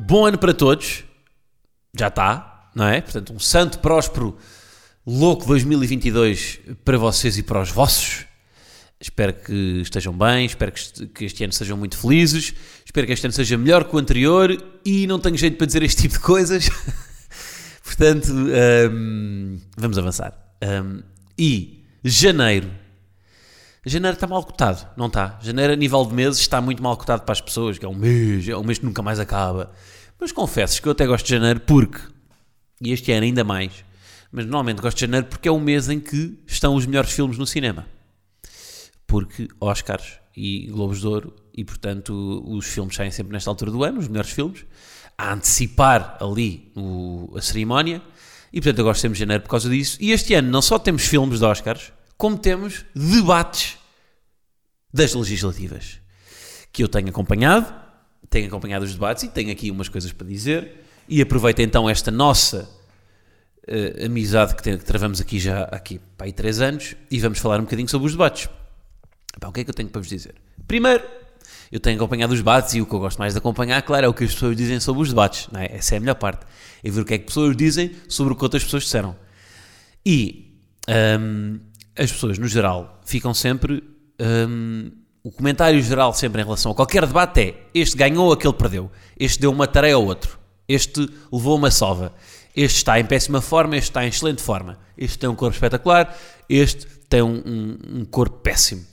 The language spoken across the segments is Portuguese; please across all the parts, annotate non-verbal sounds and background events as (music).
bom ano para todos. Já está, não é? Portanto, um santo, próspero, louco 2022 para vocês e para os vossos. Espero que estejam bem, espero que este, ano sejam muito felizes, espero que este ano seja melhor que o anterior e não tenho jeito para dizer este tipo de coisas. (laughs) Portanto, hum, vamos avançar. Hum, e janeiro. Janeiro está mal cotado, não está? Janeiro, a nível de meses, está muito mal cotado para as pessoas, que é um mês, é um mês que nunca mais acaba. Mas confesso que eu até gosto de janeiro porque, e este ano ainda mais, mas normalmente gosto de janeiro porque é o mês em que estão os melhores filmes no cinema. Porque Oscars e Globos de Ouro, e portanto os filmes saem sempre nesta altura do ano, os melhores filmes, a antecipar ali o- a cerimónia, e portanto eu gosto sempre de janeiro por causa disso. E este ano não só temos filmes de Oscars, como temos debates das legislativas que eu tenho acompanhado, tenho acompanhado os debates e tenho aqui umas coisas para dizer. E aproveito então esta nossa eh, amizade que, tem- que travamos aqui já aqui para aí três anos e vamos falar um bocadinho sobre os debates. Pá, o que é que eu tenho para vos dizer? Primeiro, eu tenho acompanhado os debates e o que eu gosto mais de acompanhar, claro, é o que as pessoas dizem sobre os debates. Não é? Essa é a melhor parte. É ver o que é que as pessoas dizem sobre o que outras pessoas disseram. E hum, as pessoas, no geral, ficam sempre. hum, o comentário geral, sempre em relação a qualquer debate, é: este ganhou, aquele perdeu. Este deu uma tarefa ao outro. Este levou uma sova. Este está em péssima forma, este está em excelente forma. Este tem um corpo espetacular, este tem um, um, um corpo péssimo.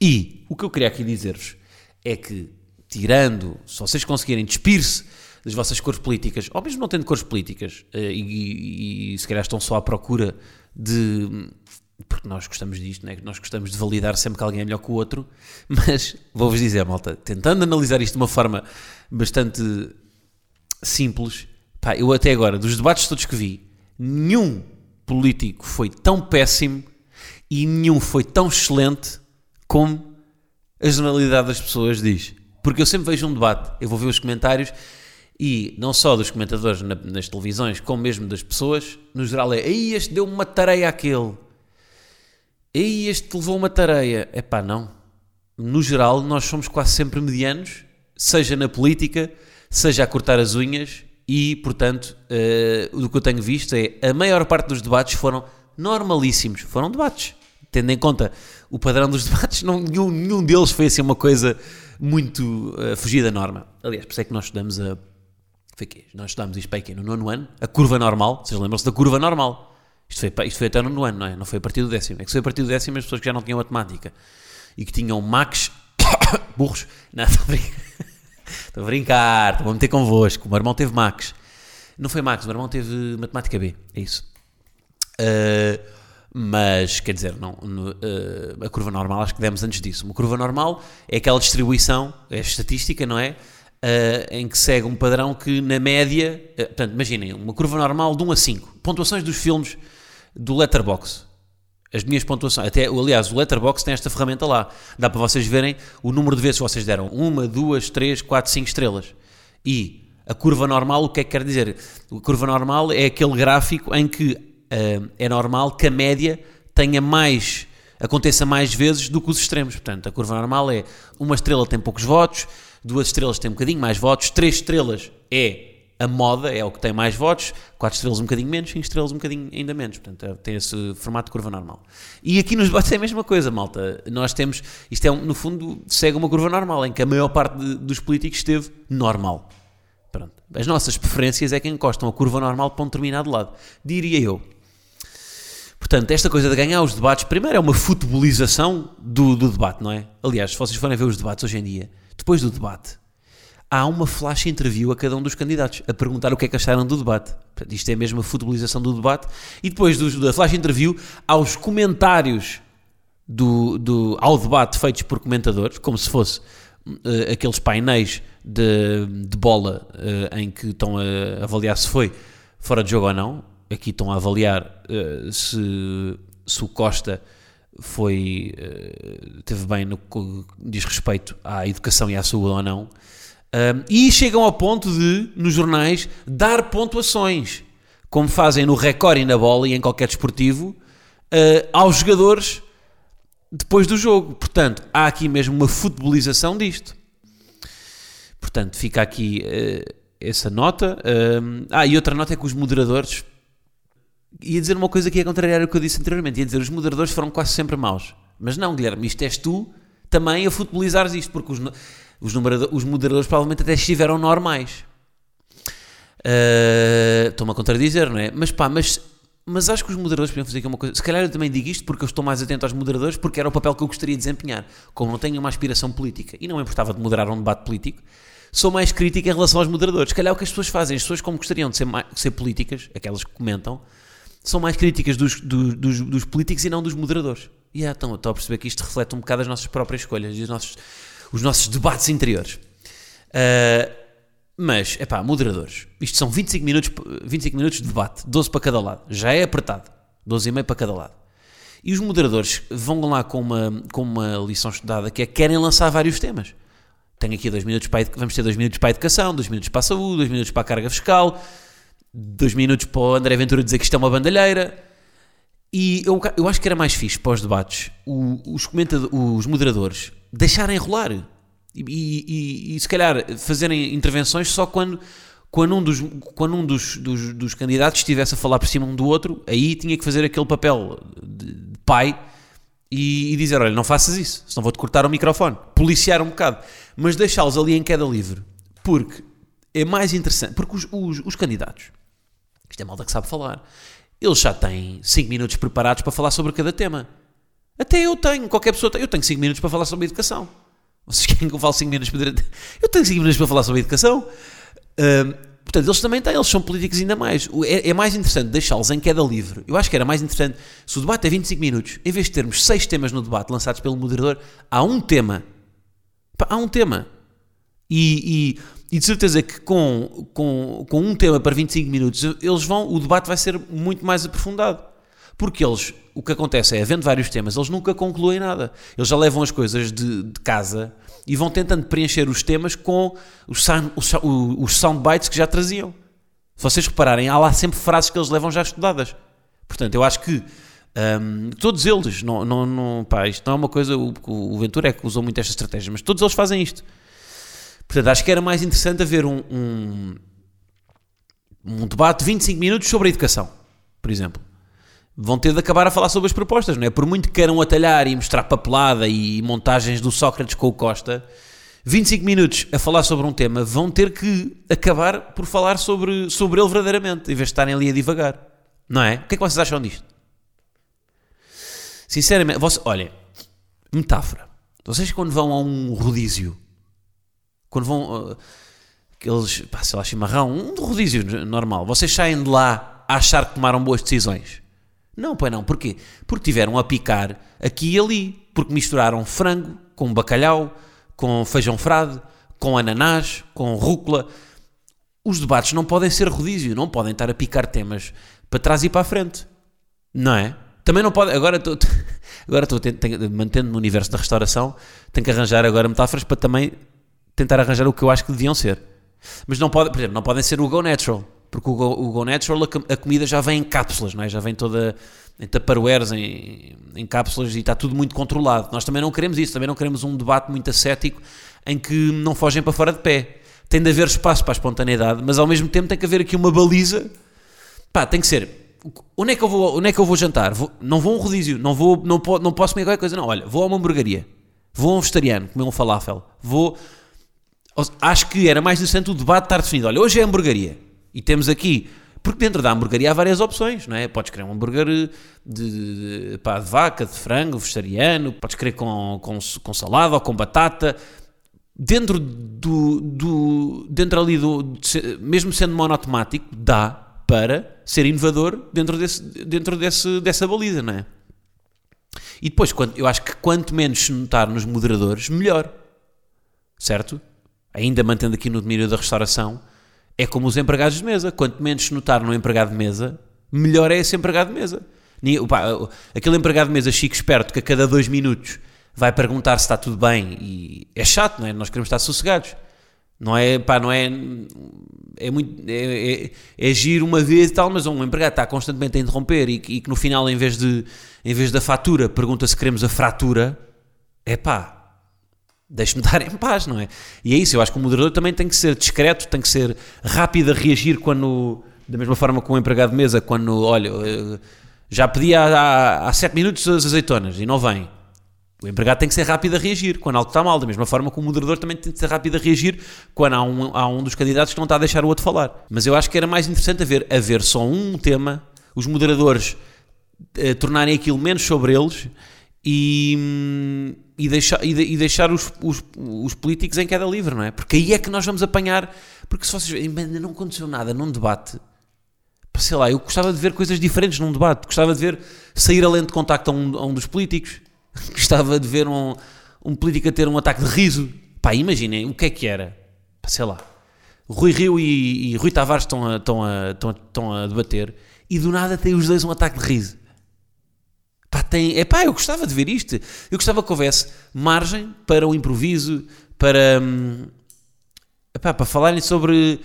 E o que eu queria aqui dizer-vos é que, tirando, se vocês conseguirem despir-se das vossas cores políticas, ou mesmo não tendo cores políticas, eh, e, e- e se calhar estão só à procura de. Porque nós gostamos disto, né? nós gostamos de validar sempre que alguém é melhor que o outro, (laughs) mas vou-vos dizer, malta, tentando analisar isto de uma forma bastante simples, pá, eu até agora, dos debates todos que vi, nenhum político foi tão péssimo e nenhum foi tão excelente como a generalidade das pessoas diz. Porque eu sempre vejo um debate, eu vou ver os comentários e não só dos comentadores na- nas televisões, como mesmo das pessoas, no geral é aí este deu uma tareia àquele. Aí este levou uma tareia. É pá, não. No geral, nós somos quase sempre medianos, seja na política, seja a cortar as unhas, e, portanto, eh, o que eu tenho visto é a maior parte dos debates foram normalíssimos. Foram debates. Tendo em conta o padrão dos (laughs) debates, não, nenhum, nenhum deles foi assim uma coisa muito eh, fugida da norma. Aliás, por isso é que nós estudamos a. Foi? Nós estudámos isto para aqui no nono ano, a curva normal. Vocês lembram-se da curva normal? Isto foi, isto foi até no ano, não é? Não foi a partir do décimo. É que foi a partir do décimo as pessoas que já não tinham matemática e que tinham max (coughs) burros. Não, (laughs) estou (laughs) a brincar. Estou a brincar, estou a meter convosco. O meu irmão teve max. Não foi max, o meu irmão teve matemática B. É isso. Uh, mas, quer dizer, não, uh, a curva normal acho que demos antes disso. Uma curva normal é aquela distribuição, é estatística, não é? Uh, em que segue um padrão que, na média, uh, portanto, imaginem, uma curva normal de 1 a 5. Pontuações dos filmes do Letterboxd. As minhas pontuações, até, aliás, o Letterboxd tem esta ferramenta lá. Dá para vocês verem o número de vezes que vocês deram. Uma, duas, três, quatro, cinco estrelas. E a curva normal, o que é que quer dizer? A curva normal é aquele gráfico em que ah, é normal que a média tenha mais, aconteça mais vezes do que os extremos. Portanto, a curva normal é uma estrela tem poucos votos, duas estrelas tem um bocadinho mais votos, três estrelas é a moda, é o que tem mais votos, quatro estrelas um bocadinho menos, cinco estrelas um bocadinho ainda menos. Portanto, é- tem esse formato de curva normal. E aqui nos debates (laughs) é a mesma coisa, malta. Nós temos, isto é, no fundo, segue uma curva normal, em que a maior parte de- dos políticos esteve normal. Pronto. As nossas preferências é que encostam a curva normal para um determinado lado, diria eu. Portanto, esta coisa de ganhar os debates, primeiro é uma futebolização do, do debate, não é? Aliás, se vocês forem ver os debates hoje em dia, depois do debate, há uma flash interview a cada um dos candidatos, a perguntar o que é que acharam do debate. Portanto, isto é mesmo a futebolização do debate. E depois do, da flash interview, há os comentários do, do, ao debate feitos por comentadores, como se fosse uh, aqueles painéis de, de bola uh, em que estão a avaliar se foi fora de jogo ou não. Aqui estão a avaliar uh, se, se o Costa foi teve bem no que diz respeito à educação e à saúde ou não. e chegam ao ponto de, nos jornais, dar pontuações, como fazem no Record e na bola e em qualquer desportivo, aos jogadores depois do jogo. Portanto, há aqui mesmo uma futebolização disto. Portanto, fica aqui uh, essa nota. Uh, ah, e outra nota é que os moderadores. Ia dizer uma coisa que ia contrariar o que eu disse anteriormente. Ia dizer os moderadores foram quase sempre maus. Mas não, Guilherme, isto és tu também a futebolizares isto, porque os, os, os moderadores provavelmente até estiveram normais. Uh, Estou-me a contradizer, não é? Mas pá, mas mas acho que os moderadores podiam fazer aqui uma coisa. Se calhar eu também digo isto porque eu estou mais atento aos moderadores, porque era o papel que eu gostaria de desempenhar. Como não tenho uma aspiração política e não me importava de moderar um debate político, sou mais crítico em relação aos moderadores. Se calhar o que as pessoas fazem, as pessoas como gostariam de ser, de ser políticas, aquelas que comentam, são mais críticas dos, dos, dos, dos políticos e não dos moderadores. E yeah, então, estou a perceber que isto reflete um bocado as nossas próprias escolhas e os nossos, os nossos debates interiores. Uh, mas, é pá, moderadores. Isto são 25 minutos, 25 minutos de debate, 12 para cada lado. Já é apertado. 12 e meio para cada lado. E os moderadores vão lá com uma, com uma lição estudada que é querem lançar vários temas. Tenho aqui dois minutos para vamos ter dois minutos para a educação, dois minutos para a saúde, dois minutos para a carga fiscal, dois minutos para o André Ventura dizer que isto é uma bandalheira. E eu, eu acho que era mais fixe para os debates os, os moderadores deixarem rolar e, e, e, se calhar fazerem intervenções só quando, quando um, dos, quando um dos, dos, dos, candidatos estivesse a falar por cima um do outro, aí tinha que fazer aquele papel de, de pai e, e, dizer: Olha, não faças isso, senão vou-te cortar o microfone. Policiar um bocado, mas deixá-los ali em queda livre, porque é mais interessante. Porque os, os, os candidatos, isto é malta que sabe falar, eles já têm 5 minutos preparados para falar sobre cada tema. Até eu tenho, qualquer pessoa tem. Eu tenho 5 minutos para falar sobre educação. Vocês (laughs) querem que eu fale 5 minutos para Eu tenho 5 minutos para falar sobre educação. Portanto, eles também têm, eles são políticos ainda mais. É, é mais interessante deixá-los em queda livre. Eu acho que era mais interessante, se o debate é 25 minutos, em vez de termos 6 temas no debate lançados pelo moderador, há um tema. Há um tema. E, e, e, de certeza que com, com, com um tema para 25 minutos, eles vão, o debate vai ser muito mais aprofundado. Porque eles, o que acontece é, havendo vários temas, eles nunca concluem nada. Eles já levam as coisas de, de casa e vão tentando preencher os temas com os, sound, os, os soundbites que já traziam. Se vocês repararem, há lá sempre frases que eles levam já estudadas. Portanto, eu acho que um, todos eles, não, não, não, pá, isto não é uma coisa, o, o Ventura é que usou muito esta estratégia, mas todos eles fazem isto. Portanto, acho que era mais interessante haver um, um, um debate de 25 minutos sobre a educação, por exemplo vão ter de acabar a falar sobre as propostas, não é? Por muito que queiram atalhar e mostrar papelada e montagens do Sócrates com o Costa, 25 minutos a falar sobre um tema, vão ter que acabar por falar sobre, sobre ele verdadeiramente, em vez de estarem ali a divagar. Não é? O que é que vocês acham disto? Sinceramente, você, olha, metáfora. Vocês quando vão a um rodízio, quando vão. Aqueles, pá, sei lá, chimarrão, um rodízio normal, vocês saem de lá a achar que tomaram boas decisões. Não, pois não. Porquê? Porque tiveram a picar aqui e ali. Porque misturaram frango com bacalhau, com feijão frade, com ananás, com rúcula. Os debates não podem ser rodízio, não podem estar a picar temas para trás e para a frente. Não é? Também não pode. Agora estou, (laughs) agora estou mantendo no universo da restauração, tenho que arranjar agora metáforas para também tentar arranjar o que eu acho que deviam ser. Mas não pode, por exemplo, não podem ser o Go Natural porque o Go, o Go Natural a, a, comida já vem em cápsulas, não é? já vem toda em tupperwares, em, em cápsulas e está tudo muito controlado. Nós também não queremos isso, também não queremos um debate muito ascético em que não fogem para fora de pé. Tem de haver espaço para a espontaneidade, mas ao mesmo tempo tem que haver aqui uma baliza. Pá, tem que ser. Onde é que eu vou, onde é que eu vou jantar? Vou, não vou a um rodízio, não, vou, não, não posso comer qualquer coisa, não. Olha, vou a uma hamburgueria, vou a um vegetariano comer um falafel, vou. Acho que era mais interessante o debate estar definido. Olha, hoje é hamburgueria e temos aqui, porque dentro da hamburgueria há várias opções, não é? Podes querer um hambúrguer de, de, pá, de vaca, de frango, vegetariano, podes querer com, com, com salada ou com batata. Dentro do, do dentro ali do, mesmo sendo monotemático, dá para ser inovador dentro, desse, dentro desse, dessa baliza, não é? E depois, eu acho que quanto menos se notar nos moderadores, melhor. certo? Ainda mantendo aqui no domínio da restauração, é como os empregados de mesa. Quanto menos notar no empregado de mesa, melhor é esse empregado de mesa. aquele empregado de mesa chico esperto que a cada dois minutos vai perguntar se está tudo bem e é chato, não é? Nós queremos estar sossegados. Não é, pá, não é, é muito, é, é, é giro uma vez e tal, mas um empregado está constantemente a interromper e, e que no final, em vez, de, em vez da fatura, pergunta se queremos a fratura, é pá, deixe-me dar em paz, não é? E é isso, eu acho que o moderador também tem que ser discreto, tem que ser rápido a reagir quando, da mesma forma que um empregado de mesa, quando, olha, eh, já pedi há, há, há sete minutos as azeitonas e não vem. O empregado tem que ser rápido a reagir quando algo está mal, da mesma forma que o moderador também tem que ser rápido a reagir quando há um, há um dos candidatos que não está a deixar o outro falar. Mas eu acho que era mais interessante haver, haver só um tema, os moderadores eh, tornarem aquilo menos sobre eles e, e deixar, e, e deixar os, os, os, políticos em queda livre, não é? Porque aí é que nós vamos apanhar. Porque se vocês ainda não aconteceu nada num debate, sei lá, eu gostava de ver coisas diferentes num debate, gostava de ver sair a lente de contacto a um, a um dos políticos (laughs) Gostava de ver um, um político a ter um ataque de riso. Pá, imaginem o que é que era. Sei lá. Rui Rio e, e Rui Tavares estão a, estão, a, estão, a, estão a debater e do nada têm os dois um ataque de riso. Pá, tem, é pá, eu gostava de ver isto. Eu gostava que houvesse margem para o improviso, para, hum, epá, para falarem sobre.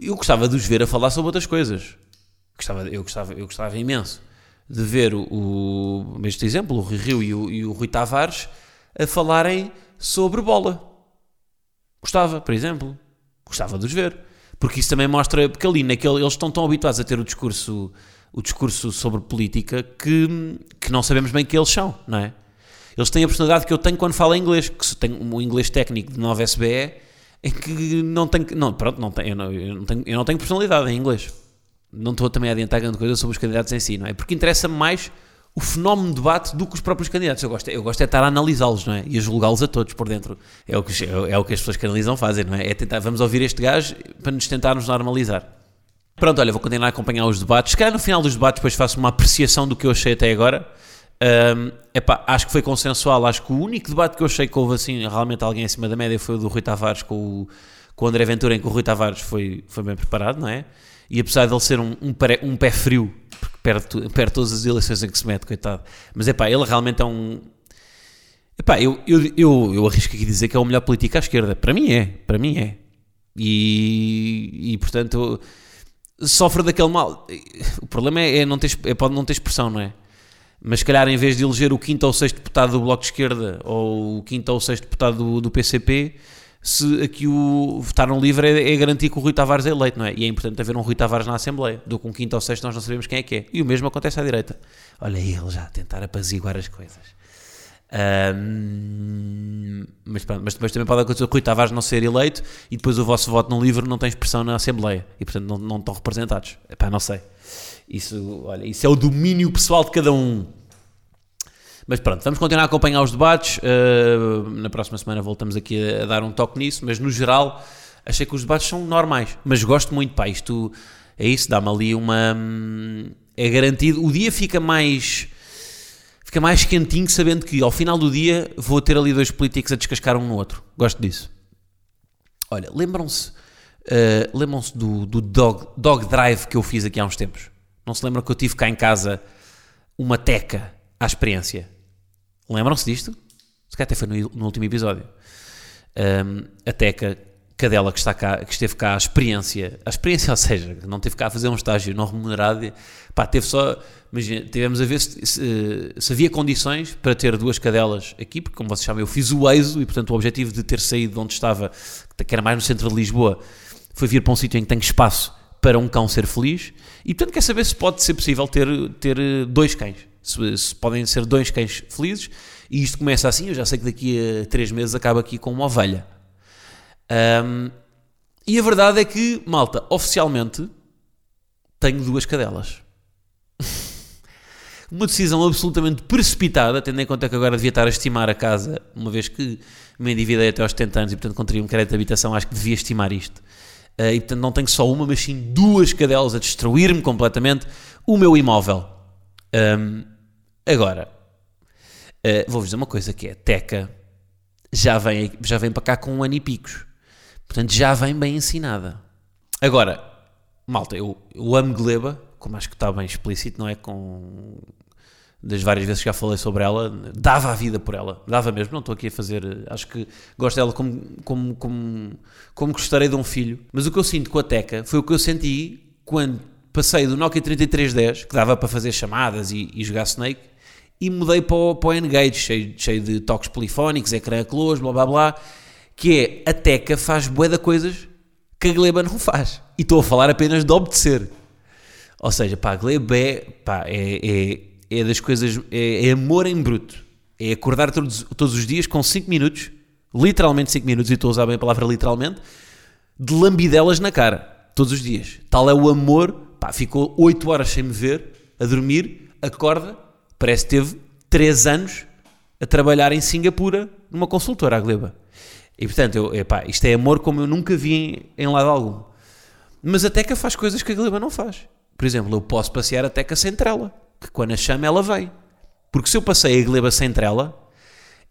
Eu gostava de os ver a falar sobre outras coisas. Gostava, eu, gostava, eu gostava imenso de ver o, o este exemplo, o Rui Rio e o, e o Rui Tavares, a falarem sobre bola. Gostava, por exemplo. Gostava de os ver. Porque isso também mostra, porque ali naquele, eles estão tão habituados a ter o discurso, o discurso sobre política que, que não sabemos bem que eles são, não é? Eles têm a personalidade que eu tenho quando falo inglês, que tenho um inglês técnico de 9 SBE, em que não tenho, não, pronto, não tenho, eu, não, eu, não tenho, eu não tenho personalidade em inglês não estou também a adiantar grande coisa sobre os candidatos em si, não é? Porque interessa-me mais o fenómeno de debate do que os próprios candidatos. Eu gosto, eu gosto é estar a analisá-los, não é? E a julgá-los a todos por dentro. É o, que, é o que as pessoas que analisam fazem, não é? É tentar, vamos ouvir este gajo para nos tentarmos normalizar. Pronto, olha, vou continuar a acompanhar os debates. Se calhar no final dos debates depois faço uma apreciação do que eu achei até agora. Um, epá, acho que foi consensual. Acho que o único debate que eu achei que houve assim, realmente alguém acima da média foi o do Rui Tavares com o, com o André Ventura, em que o Rui Tavares foi, foi bem preparado, não é? E apesar de ele ser um, um, pé, um pé frio, porque perde, perde todas as eleições em que se mete, coitado. Mas é pá, ele realmente é um. Epá, eu, eu, eu, eu arrisco aqui dizer que é o melhor político à esquerda. Para mim é, para mim é. E, e portanto, sofre daquele mal. O problema é, é não ter, é, pode não ter expressão, não é? Mas se calhar em vez de eleger o quinto ou sexto deputado do Bloco de Esquerda ou o quinto ou sexto deputado do, do PCP, se aqui o votar no livre é, é, garantir que o Rui Tavares é eleito, não é? E é importante haver um Rui Tavares na Assembleia, do com quinto ou sexto nós não sabemos quem é que é. E o mesmo acontece à direita. Olha ele já a tentar apaziguar as coisas. Mas, mas, mas, também pode acontecer o Rui Tavares não ser eleito e depois o vosso voto no livre não tem expressão na Assembleia e portanto não, não estão representados. Epá, não sei. Isso, olha, isso é o domínio pessoal de cada um. Mas pronto, vamos continuar a acompanhar os debates. Uh, na próxima semana voltamos aqui a, a, dar um toque nisso, mas no geral achei que os debates são normais. Mas gosto muito, pá, isto é isso, dá-me ali uma. Hum, é garantido. O dia fica mais. Fica mais quentinho sabendo que ao final do dia vou ter ali dois políticos a descascar um no outro. Gosto disso. Olha, lembram-se. Uh, lembram-se do, do dog, dog Drive que eu fiz aqui há uns tempos? Não se lembram que eu tive cá em casa uma teca à experiência? Lembram-se disto? Se calhar até foi no, no último episódio. Um, a Teca Cadela que, está cá, que esteve cá à experiência, a experiência, (laughs) ou seja, não teve cá a fazer um estágio não remunerado, pá, teve só, imagina, tivemos a ver se, se, se, havia condições para ter duas cadelas aqui, porque como vocês sabem, eu fiz o EISO e portanto o objetivo de ter saído de onde estava, que era mais no centro de Lisboa, foi vir para um sítio em que tem espaço para um cão ser feliz e portanto quer saber se pode ser possível ter, ter dois cães se, se, podem ser dois cães felizes, e isto começa assim, eu já sei que daqui a três meses acaba aqui com uma ovelha. Um, e a verdade é que, malta, oficialmente tenho duas cadelas. (laughs) uma decisão absolutamente precipitada, tendo em conta que agora devia estar a estimar a casa, uma vez que me endividei até aos 70 anos e, portanto, teria um crédito de habitação, acho que devia estimar isto. Uh, e, portanto, não tenho só uma, mas sim duas cadelas a destruir-me completamente o meu imóvel. Um, Agora, uh, vou-vos dizer uma coisa que é, Teca já vem, já vem para cá com um ano e picos. Portanto, já vem bem ensinada. Agora, malta, eu, eu amo Gleba, como acho que está bem explícito, não é? Com das várias vezes que já falei sobre ela, dava a vida por ela, dava mesmo, não estou aqui a fazer, acho que gosto dela como, como, como, como gostarei de um filho, mas o que eu sinto com a Teca foi o que eu senti quando passei do Nokia 3310, que dava para fazer chamadas e, e jogar Snake, e mudei para o, para o N-Gage, cheio, cheio de toques polifónicos, ecrã close, blá blá blá, que é, a Teca faz bué de coisas que a Gleba não faz, e estou a falar apenas de obedecer. Ou seja, pá, a Gleba é, pá, é, é é das coisas, é, é amor em bruto. É acordar todos, todos os dias com 5 minutos, literalmente 5 minutos, e estou a usar bem a palavra literalmente, de lambidelas na cara, todos os dias. Tal é o amor, pá, ficou 8 horas sem me ver, a dormir, acorda, parece que teve 3 anos a trabalhar em Singapura numa consultora, a Gleba. E portanto, eu, epá, isto é amor como eu nunca vi em, em lado algum. Mas a Teca faz coisas que a Gleba não faz. Por exemplo, eu posso passear a Teca sem trela que quando a chama ela vem. Porque se eu passei a gleba sem trela,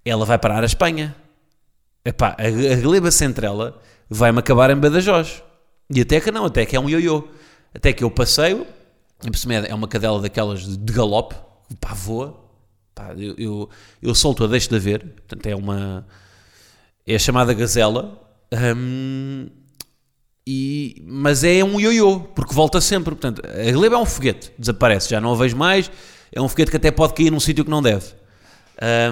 ela vai parar a Espanha. Epá, a, a gleba sem trela vai-me acabar em Badajoz. E até que não, até que é um ioiô. Até que eu passeio, é uma cadela daquelas de galope, pá, voa. Pá, eu, eu, eu solto-a, deixo de ver. Portanto, é uma. É a chamada gazela. Hum, e, mas é um ioiô, porque volta sempre. Portanto, a gleba é um foguete, desaparece, já não a vejo mais. É um foguete que até pode cair num sítio que não deve.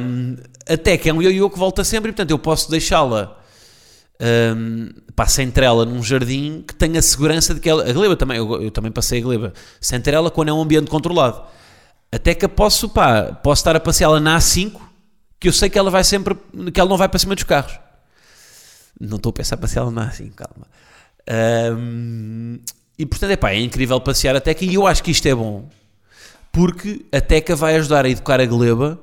Um, até que é um ioiô que volta sempre e, portanto, eu posso deixá-la um, pá, sem trela num jardim que tenha segurança de que ela. A gleba também, eu, eu, também passei a gleba sem trela quando é um ambiente controlado. Até que eu posso, pá, posso estar a passeá-la na A5, que eu sei que ela vai sempre, que ela não vai para cima dos carros. Não estou a pensar passeá-la na A5, calma. Um, e portanto, epá, é incrível passear a Teca e eu acho que isto é bom porque a Teca vai ajudar a educar a Gleba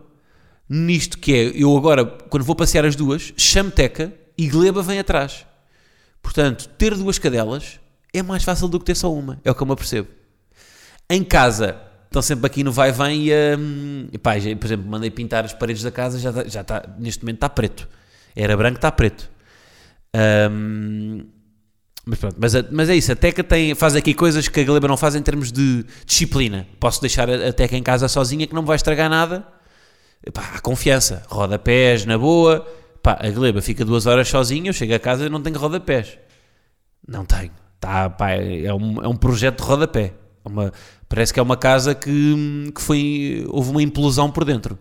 nisto que é, eu agora, quando vou passear as duas, chamo Teca e Gleba vem atrás. Portanto, ter duas cadelas é mais fácil do que ter só uma, é o que eu me apercebo. Em casa, estão sempre aqui no vai-vem e, um, e pá, por exemplo, mandei pintar as paredes da casa, já, já está, neste momento está preto. Era branco, está preto. Um, mas pronto, mas, mas é isso, a Teca tem, faz aqui coisas que a Galeba não faz em termos de disciplina. Posso deixar a, Teca em casa sozinha que não me vai estragar nada. Pá, há confiança, rodapés na boa. Pá, a Galeba fica duas horas sozinha, eu chego a casa e não tenho rodapés. Não tenho. Tá, pá, é, um, é um projeto de rodapé. É uma, parece que é uma casa que, que foi, houve uma implosão por dentro.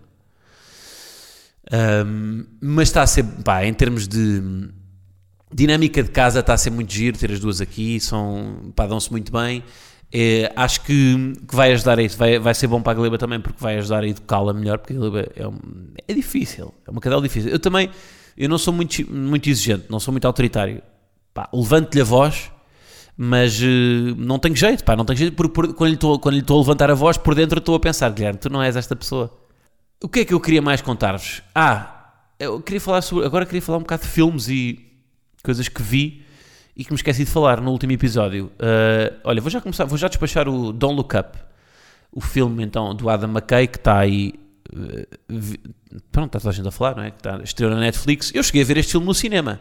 Um, mas está a ser, pá, em termos de Dinâmica de casa está a ser muito giro, ter as duas aqui, são, pá, dão-se muito bem. É, acho que, que, vai ajudar a isso, vai, vai ser bom para a Gleba também, porque vai ajudar a educá-la melhor, porque a Gleba é, é difícil, é uma cadela difícil. Eu também, eu não sou muito, muito exigente, não sou muito autoritário. Levanto-lhe a voz, mas uh, não tenho jeito, pá, não tenho jeito, por, por, quando, lhe estou, quando lhe estou a levantar a voz, por dentro estou a pensar, Guilherme, tu não és esta pessoa. O que é que eu queria mais contar-vos? Ah, eu queria falar sobre, agora queria falar um bocado de filmes e coisas que vi e que me esqueci de falar no último episódio. Uh, olha, vou já começar, vou já despachar o Don't Look Up, o filme então do Adam McKay que está aí. Uh, pronto, está toda a gente a falar, não é? Que está, estreou na Netflix. Eu cheguei a ver este filme no cinema.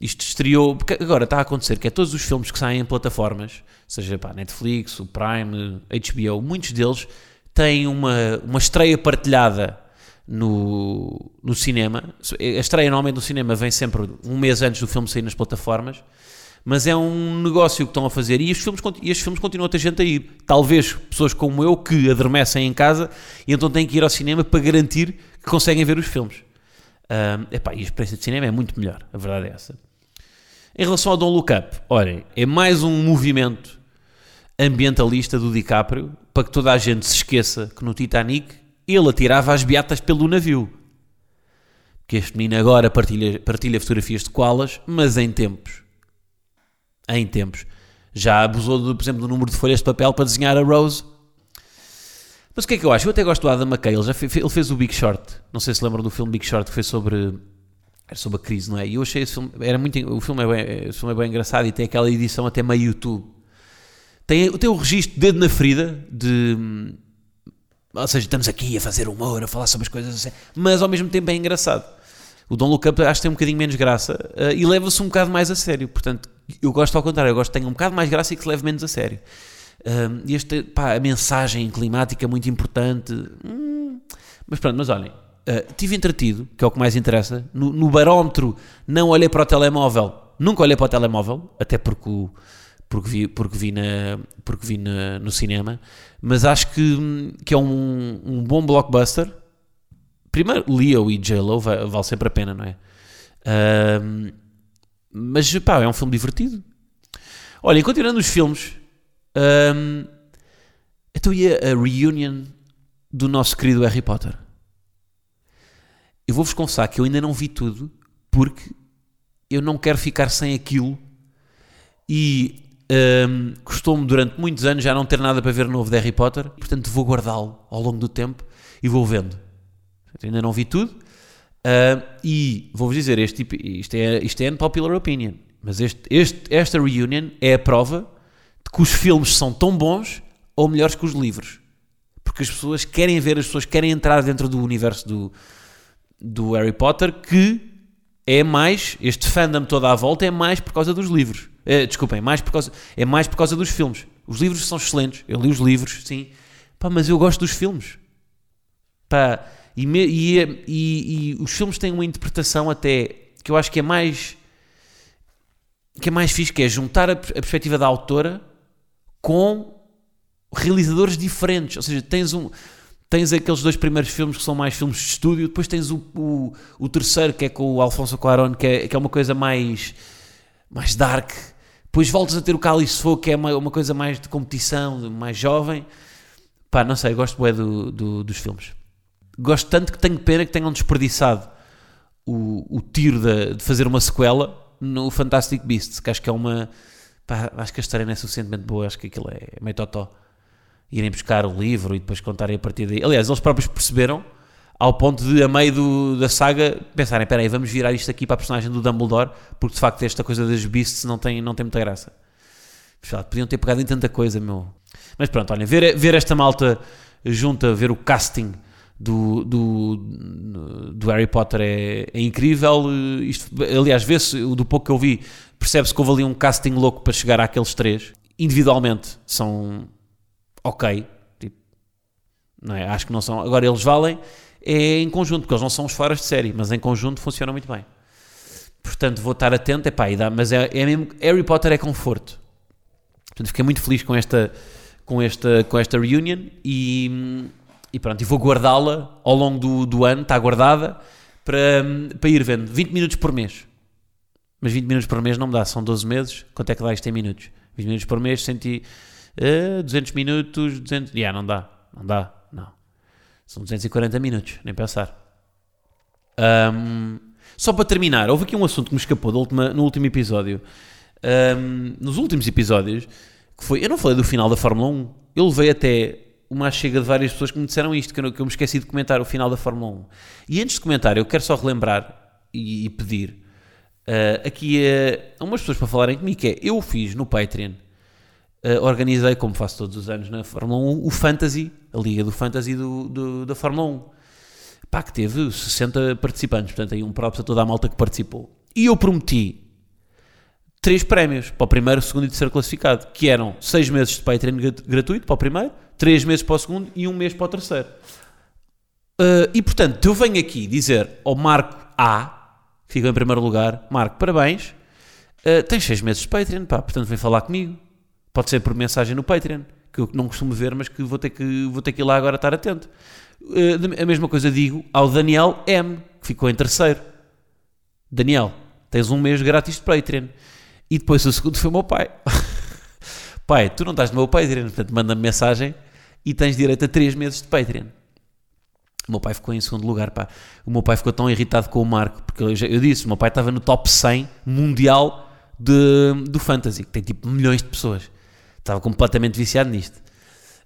Isto estreou. Porque agora está a acontecer que é todos os filmes que saem em plataformas, seja pá, Netflix, o Prime, HBO, muitos deles têm uma, uma estreia partilhada no, no cinema. A estreia normalmente no cinema vem sempre um mês antes do filme sair nas plataformas, mas é um negócio que estão a fazer e estes filmes, e estes filmes continuam a ter gente a ir. Talvez pessoas como eu que adormecem em casa e então têm que ir ao cinema para garantir que conseguem ver os filmes. Um, epá, e a experiência de cinema é muito melhor, a verdade é essa. Em relação ao Don't Look Up, olhem, é mais um movimento ambientalista do DiCaprio para que toda a gente se esqueça que no Titanic ele atirava as beatas pelo navio. Que este menino agora partilha, partilha fotografias de koalas, mas em tempos. Em tempos. Já abusou, do, por exemplo, do número de folhas de papel para desenhar a Rose. Mas o que é que eu acho? Eu até gosto do Adam McKay. Ele, já fez, ele fez o Big Short. Não sei se lembram do filme Big Short, que foi sobre, era sobre a crise, não é? E eu achei esse filme, era muito, o filme é bem, filme é bem engraçado e tem aquela edição até meio YouTube. Tem, tem o registro dedo na ferida de ou seja, estamos aqui a fazer humor, a falar sobre as coisas assim, mas ao mesmo tempo é engraçado. O Don't Look Up acho que tem um bocadinho menos graça uh, e leva-se um bocado mais a sério. Portanto, eu gosto ao contrário, eu gosto que tenha um bocado mais graça e que se leve menos a sério. Uh, este, pá, a mensagem climática é muito importante. Hum, mas pronto, mas olhem, uh, tive entretido, que é o que mais interessa. No, no, barómetro não olhei para o telemóvel, nunca olhei para o telemóvel, até porque, o, porque vi, porque vi, na, porque vi na, no cinema. Mas acho que, que é um, um bom blockbuster Primeiro, Leo e J-Lo vale sempre a pena, não é? Uh, mas pá, é um filme divertido. Olha, continuando os filmes, um, então ia a reunion do nosso querido Harry Potter. Eu vou-vos confessar que eu ainda não vi tudo porque eu não quero ficar sem aquilo e um, custou-me durante muitos anos já não ter nada para ver novo de Harry Potter, portanto vou guardá-lo ao longo do tempo e vou vendo. Ainda não vi tudo. Uh, e vou-vos dizer, este, tipo, isto, é, isto é unpopular opinion, mas este, este, esta reunion é a prova de que os filmes são tão bons ou melhores que os livros. Porque as pessoas querem ver, as pessoas querem entrar dentro do universo do, do Harry Potter, que é mais, este fandom toda à volta é mais por causa dos livros. É, desculpem, mais por causa, é mais por causa dos filmes. Os livros são excelentes, eu li os livros, sim. Pá, mas eu gosto dos filmes. Pá, e, me, e, e, e, os filmes têm uma interpretação até que eu acho que é mais que é mais fixe, que é juntar a, a perspectiva da autora com realizadores diferentes. Ou seja, tens um tens aqueles dois primeiros filmes que são mais filmes de estúdio, depois tens o, o, o terceiro que é com o Alfonso Cuarón, que é, que é uma coisa mais mais dark. Depois voltas a ter o Cálice Fogo, que é uma, uma coisa mais de competição, mais jovem. Pá, não sei, gosto bem do, do, dos filmes. Gosto tanto que tenho pena que tenham desperdiçado o, o tiro de, de fazer uma sequela no Fantastic Beasts, que acho que é uma. Pá, acho que a história não é suficientemente boa, acho que aquilo é meio totó. Irem buscar o livro e depois contarem a partir daí. Aliás, eles próprios perceberam, ao ponto de, a meio do, da saga, pensarem: espera aí, vamos virar isto aqui para a personagem do Dumbledore, porque de facto esta coisa das Beasts não tem, não tem muita graça. Podiam ter pegado em tanta coisa, meu. Mas pronto, olhem, ver, ver esta malta junta, ver o casting do, do, do Harry Potter é, é incrível. Isto, aliás, vê-se, do pouco que eu vi, percebe-se que houve ali um casting louco para chegar àqueles três. Individualmente são ok, tipo, não é? acho que não são. Agora eles valem é em conjunto, porque eles não são os foras de série, mas em conjunto funcionam muito bem. Portanto, vou estar atento, epá, dá, mas é, é mesmo, Harry Potter é conforto. Portanto, fiquei muito feliz com esta, com esta, com esta reunion e, e pronto, e vou guardá-la ao longo do, do ano, está guardada, para, para ir vendo 20 minutos por mês. Mas 20 minutos por mês não me dá, são 12 meses. Quanto é que dá isto em minutos? 20 minutos por mês, 100, uh, 200 minutos, 200. Yeah, não dá, não dá, não. São 240 minutos, nem pensar. Um, só para terminar, houve aqui um assunto que me escapou última, no último episódio. Um, nos últimos episódios, que foi. Eu não falei do final da Fórmula 1. Eu levei até uma chega de várias pessoas que me disseram isto, que eu, que eu me esqueci de comentar o final da Fórmula 1. E antes de comentar, eu quero só relembrar e, e pedir uh, aqui a, a umas pessoas para falarem comigo, que é, eu fiz no Patreon, uh, organizei, como faço todos os anos na Fórmula 1, o Fantasy, a liga do Fantasy do, do, da Fórmula 1. Pá, que teve 60 participantes, portanto aí um próprio a toda a malta que participou. E eu prometi três prémios para o primeiro, segundo e terceiro classificado, que eram seis meses de Patreon gratuito para o primeiro, três meses para o segundo e um mês para o terceiro. Uh, e portanto, eu venho aqui dizer ao Marco A, que ficou em primeiro lugar, Marco, parabéns, uh, tens seis meses de Patreon, pá, portanto vem falar comigo. Pode ser por mensagem no Patreon, que eu não costumo ver, mas que vou ter que, vou ter que ir lá agora estar atento. Uh, a mesma coisa digo ao Daniel M, que ficou em terceiro. Daniel, tens um mês grátis de Patreon. E depois o segundo foi o meu pai. (laughs) pai, tu não estás no meu Patreon, portanto manda-me mensagem e tens direito a 3 meses de Patreon. O meu pai ficou em segundo lugar, pá. O meu pai ficou tão irritado com o Marco, porque eu, eu disse, o meu pai estava no top 100 mundial de, do Fantasy, que tem tipo milhões de pessoas. Estava completamente viciado nisto.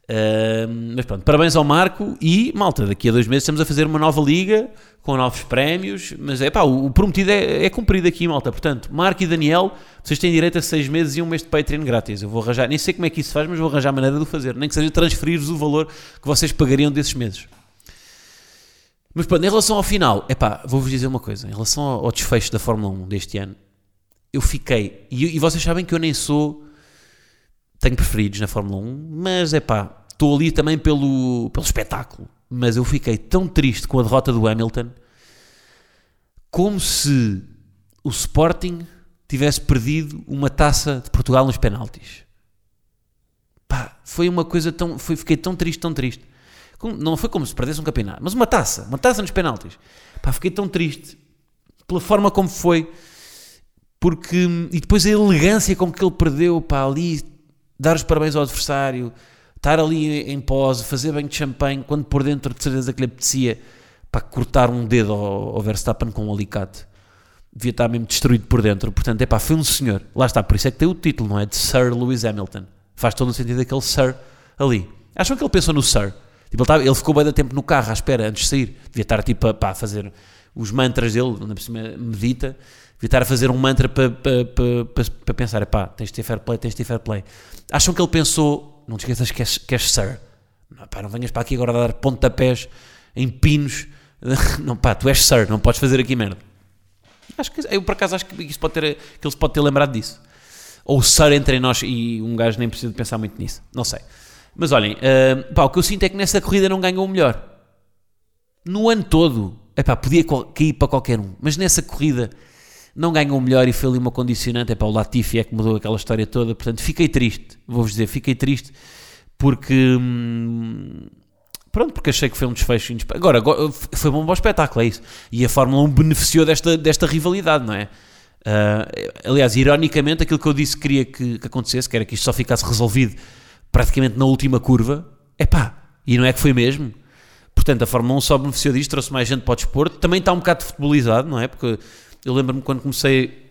Uh, mas pronto, parabéns ao Marco e malta, daqui a dois meses estamos a fazer uma nova liga com novos prémios, mas é pá, o, prometido é, é, cumprido aqui, malta. Portanto, Marco e Daniel, vocês têm direito a seis meses e um mês de Patreon grátis. Eu vou arranjar, nem sei como é que isso faz, mas vou arranjar maneira de o fazer, nem que seja transferir-vos o valor que vocês pagariam desses meses. Mas pronto, em relação ao final, epá, vou-vos dizer uma coisa. Em relação ao, ao desfecho da Fórmula 1 deste ano, eu fiquei. E, e vocês sabem que eu nem sou. Tenho preferidos na Fórmula 1, mas é pá, estou ali também pelo, pelo espetáculo. Mas eu fiquei tão triste com a derrota do Hamilton, como se o Sporting tivesse perdido uma taça de Portugal nos penaltis. Pá, foi uma coisa tão. Foi, fiquei tão triste, tão triste. Não foi como se perdesse um campeonato, mas uma taça, uma taça nos penaltis. Pá, fiquei tão triste pela forma como foi, porque. E depois a elegância com que ele perdeu, pá, ali, dar os parabéns ao adversário, estar ali em pose, fazer banho de champanhe, quando por dentro de certeza que lhe apetecia, para cortar um dedo ao, ao Verstappen com um alicate. Devia estar mesmo destruído por dentro. Portanto, é pá, foi um senhor. Lá está, por isso é que tem o título, não é? De Sir Lewis Hamilton. Faz todo o sentido aquele Sir ali. Acham que ele pensou no Sir? Tipo, ele, ele ficou bem da tempo no carro à espera antes de sair. Devia estar tipo a, fazer os mantras dele, onde a medita. Devia estar a fazer um mantra para, para, para, para pensar: pá, tens de ter fair play, tens de ter fair play. Acham que ele pensou: não te esqueças que és, que és Sir. Não, pá, não venhas para aqui agora dar pontapés em pinos. (laughs) Não, pá, tu és Sir, não podes fazer aqui merda. Acho que, eu por acaso acho que, isso pode ter, que ele se pode ter lembrado disso. Ou o Sir entre nós e um gajo nem precisa pensar muito nisso. Não sei. Mas olhem, uh, pá, o que eu sinto é que nessa corrida não ganhou o melhor. No ano todo, epá, podia cair para qualquer um, mas nessa corrida não ganhou o melhor e foi ali uma condicionante. É para o Latifi é que mudou aquela história toda. Portanto, fiquei triste, vou-vos dizer, fiquei triste porque. Hum, pronto, porque achei que foi um desfecho. Agora, foi um bom espetáculo, é isso. E a Fórmula 1 beneficiou desta, desta rivalidade, não é? Uh, aliás, ironicamente, aquilo que eu disse que queria que, que acontecesse, que era que isto só ficasse resolvido praticamente na última curva, é pá, e não é que foi mesmo. Portanto, a Fórmula 1 só beneficiou disto, trouxe mais gente para o desporto. Também está um bocado futebolizado, não é? Porque eu lembro-me quando comecei,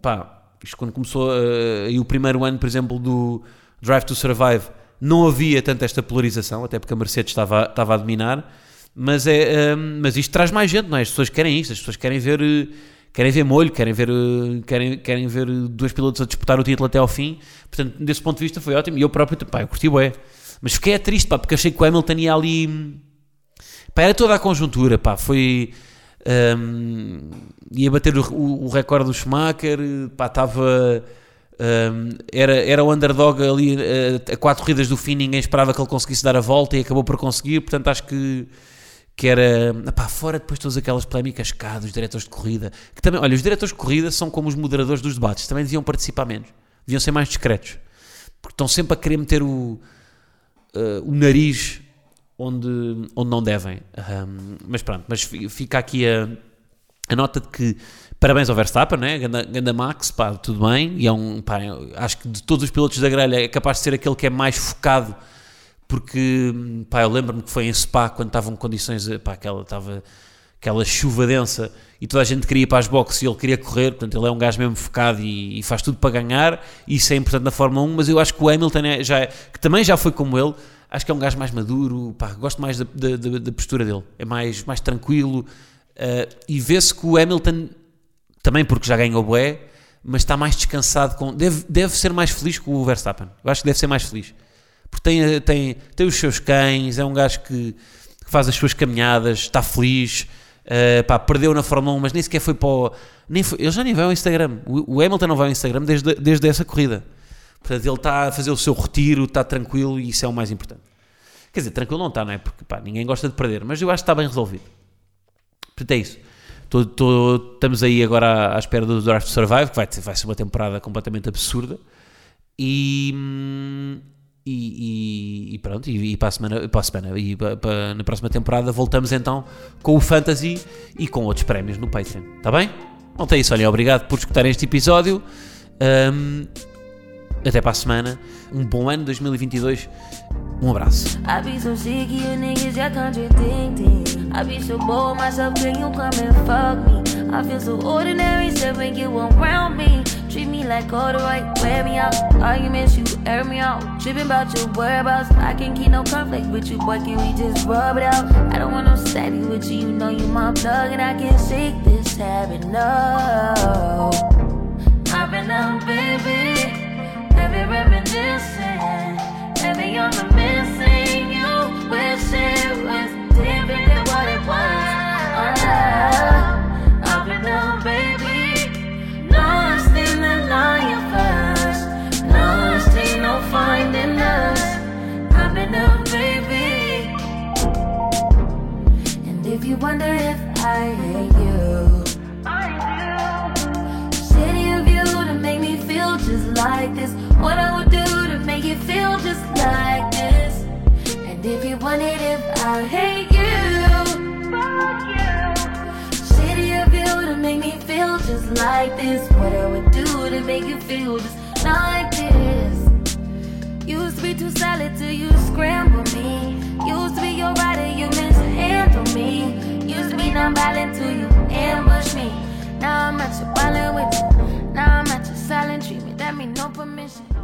pá, isto quando começou uh, o primeiro ano, por exemplo, do Drive to Survive, não havia tanta esta polarização, até porque a Mercedes estava, estava a dominar. Mas, é, uh, mas isto traz mais gente, não é? As pessoas querem isto, as pessoas querem ver. Uh, querem ver molho, querem ver, querem, querem ver dois pilotos a disputar o título até ao fim. Portanto, desse ponto de vista foi ótimo. E eu próprio, pá, eu curti bué. Mas fiquei triste, pá, porque achei que o Hamilton ia ali... Pá, era toda a conjuntura, pá, foi... Um, ia bater o, o, recorde do Schumacher, pá, estava... Um, era, era o underdog ali a, a quatro corridas do fim, ninguém esperava que ele conseguisse dar a volta e acabou por conseguir, portanto acho que que era, pá, fora depois todas aquelas polémicas cá dos diretores de corrida, que também, olha, os diretores de corrida são como os moderadores dos debates, também deviam participar menos, deviam ser mais discretos, porque estão sempre a querer meter o, uh, o nariz onde, onde não devem. Um, mas pronto, mas fica aqui a, a nota de que parabéns ao Verstappen, né? Ganda, Ganda Max, pá, tudo bem, e é um, pá, acho que de todos os pilotos da grelha é capaz de ser aquele que é mais focado porque pá, eu lembro-me que foi em Spa quando estavam condições, pá, aquela, estava aquela chuva densa e toda a gente queria ir para as boxes e ele queria correr, portanto ele é um gajo mesmo focado e, e faz tudo para ganhar, isso é importante na Fórmula 1, mas eu acho que o Hamilton é, já, é, que também já foi como ele, acho que é um gajo mais maduro, pá, gosto mais da, da, da postura dele, é mais, mais tranquilo, uh, e vê-se que o Hamilton, também porque já ganhou o bué, mas está mais descansado, com, deve, deve ser mais feliz que o Verstappen, eu acho que deve ser mais feliz porque tem, tem, tem os seus cães, é um gajo que, que faz as suas caminhadas, está feliz, uh, pá, perdeu na Fórmula 1, mas nem sequer foi para o. Nem foi, ele já nem vai ao Instagram. O, o Hamilton não vai ao Instagram desde, desde essa corrida. Portanto, ele está a fazer o seu retiro, está tranquilo e isso é o mais importante. Quer dizer, tranquilo não está, não é? Porque pá, ninguém gosta de perder, mas eu acho que está bem resolvido. Portanto, é isso. Tô, tô, estamos aí agora à, à espera do Draft Survive, que vai, vai ser uma temporada completamente absurda. E, e, e, e, pronto, e, e, para a semana, para a semana e para, para, na próxima temporada voltamos então com o Fantasy e com outros prémios no Patreon, está bem? Não tem isso, olha, obrigado por escutarem este episódio. Um, até para a semana. Um bom ano 2022. Um abraço. I be so sick you niggas just contradicting. I be so bold myself, can you come and fuck me? I feel so ordinary, so when you around me. Treat me like all the right, wear me out. Arguments, you air me out. Tripping about your whereabouts. I can't keep no conflict with you, boy. Can we just rub it out? I don't want no static with you. You know you my plug, and I can't shake this habit. No, I've been out, baby. Heavy the missing. You wish it was. Like this. What I would do to make you feel just like this? Used to be too solid till you scramble me. Used to be your rider, you mishandle me. Used to be non-violent till you ambush me. Now I'm at your violent with you. Now I'm at your silent treatment. That mean no permission.